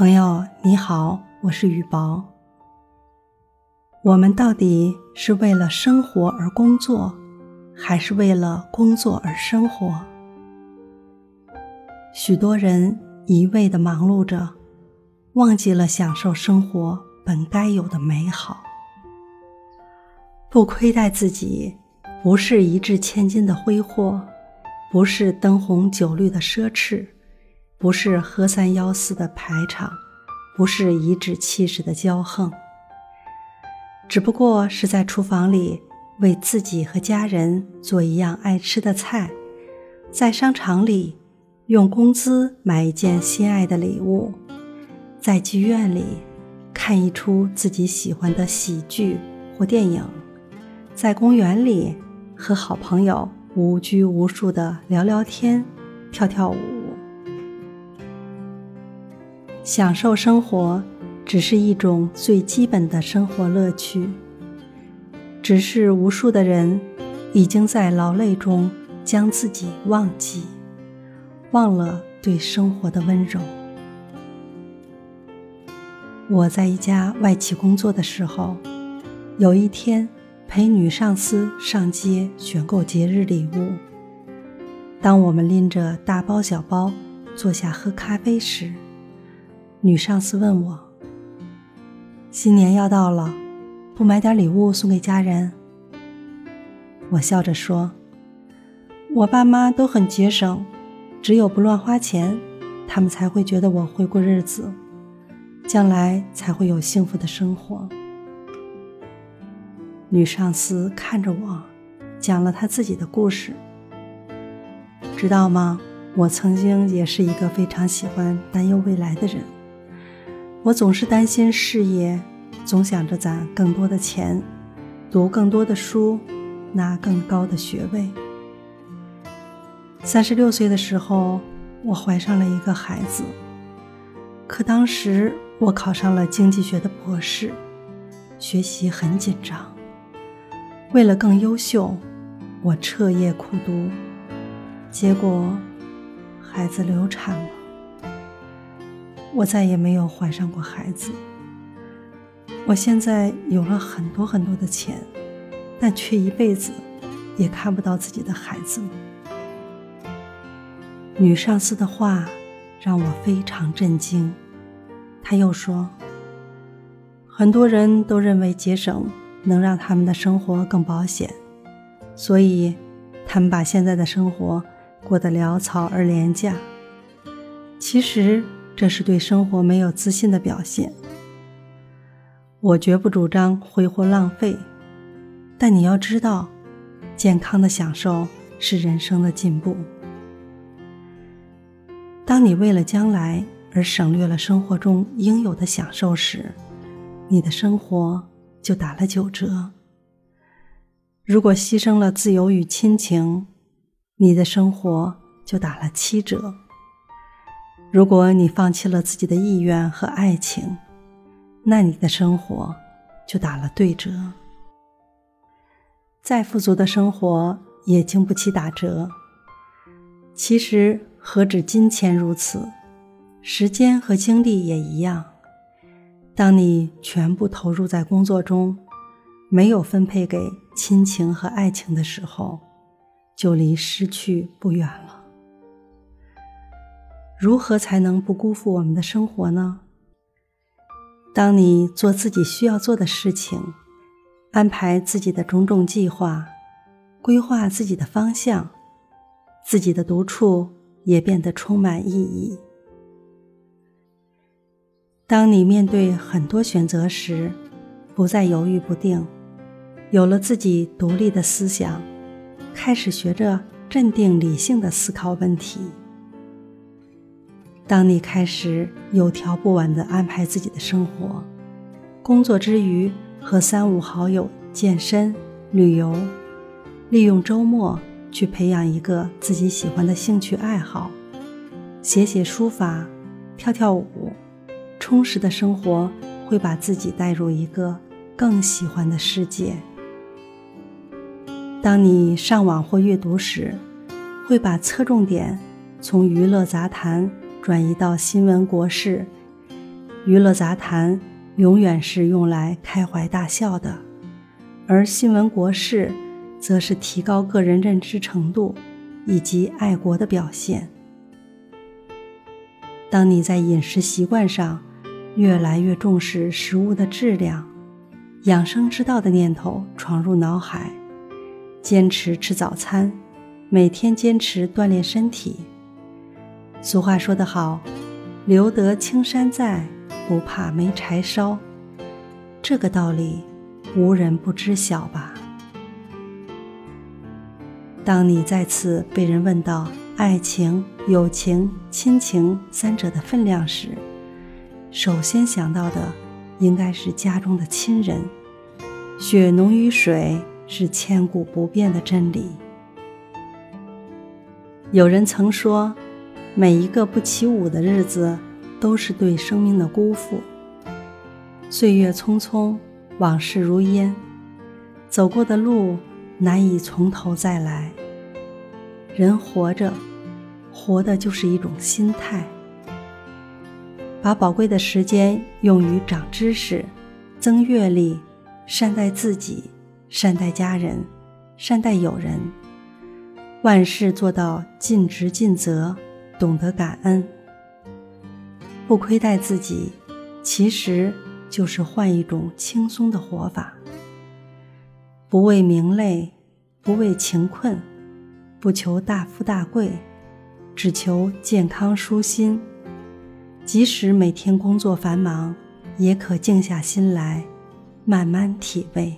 朋友你好，我是雨薄。我们到底是为了生活而工作，还是为了工作而生活？许多人一味的忙碌着，忘记了享受生活本该有的美好。不亏待自己，不是一掷千金的挥霍，不是灯红酒绿的奢侈。不是喝三吆四的排场，不是颐指气使的骄横，只不过是在厨房里为自己和家人做一样爱吃的菜，在商场里用工资买一件心爱的礼物，在剧院里看一出自己喜欢的喜剧或电影，在公园里和好朋友无拘无束的聊聊天、跳跳舞。享受生活，只是一种最基本的生活乐趣。只是无数的人已经在劳累中将自己忘记，忘了对生活的温柔。我在一家外企工作的时候，有一天陪女上司上街选购节日礼物。当我们拎着大包小包坐下喝咖啡时，女上司问我：“新年要到了，不买点礼物送给家人？”我笑着说：“我爸妈都很节省，只有不乱花钱，他们才会觉得我会过日子，将来才会有幸福的生活。”女上司看着我，讲了她自己的故事。知道吗？我曾经也是一个非常喜欢担忧未来的人。我总是担心事业，总想着攒更多的钱，读更多的书，拿更高的学位。三十六岁的时候，我怀上了一个孩子。可当时我考上了经济学的博士，学习很紧张。为了更优秀，我彻夜苦读，结果孩子流产了。我再也没有怀上过孩子。我现在有了很多很多的钱，但却一辈子也看不到自己的孩子。女上司的话让我非常震惊。她又说：“很多人都认为节省能让他们的生活更保险，所以他们把现在的生活过得潦草而廉价。其实。”这是对生活没有自信的表现。我绝不主张挥霍浪费，但你要知道，健康的享受是人生的进步。当你为了将来而省略了生活中应有的享受时，你的生活就打了九折。如果牺牲了自由与亲情，你的生活就打了七折。如果你放弃了自己的意愿和爱情，那你的生活就打了对折。再富足的生活也经不起打折。其实何止金钱如此，时间和精力也一样。当你全部投入在工作中，没有分配给亲情和爱情的时候，就离失去不远了。如何才能不辜负我们的生活呢？当你做自己需要做的事情，安排自己的种种计划，规划自己的方向，自己的独处也变得充满意义。当你面对很多选择时，不再犹豫不定，有了自己独立的思想，开始学着镇定理性的思考问题。当你开始有条不紊地安排自己的生活，工作之余和三五好友健身、旅游，利用周末去培养一个自己喜欢的兴趣爱好，写写书法、跳跳舞，充实的生活会把自己带入一个更喜欢的世界。当你上网或阅读时，会把侧重点从娱乐杂谈。转移到新闻国事，娱乐杂谈永远是用来开怀大笑的，而新闻国事，则是提高个人认知程度以及爱国的表现。当你在饮食习惯上越来越重视食物的质量，养生之道的念头闯入脑海，坚持吃早餐，每天坚持锻炼身体。俗话说得好，“留得青山在，不怕没柴烧”，这个道理无人不知晓吧？当你再次被人问到爱情、友情、亲情三者的分量时，首先想到的。应该是家中的亲人，血浓于水是千古不变的真理。有人曾说，每一个不起舞的日子，都是对生命的辜负。岁月匆匆，往事如烟，走过的路难以从头再来。人活着，活的就是一种心态。把宝贵的时间用于长知识、增阅历，善待自己，善待家人，善待友人，万事做到尽职尽责，懂得感恩，不亏待自己，其实就是换一种轻松的活法。不为名累，不为情困，不求大富大贵，只求健康舒心。即使每天工作繁忙，也可静下心来，慢慢体味。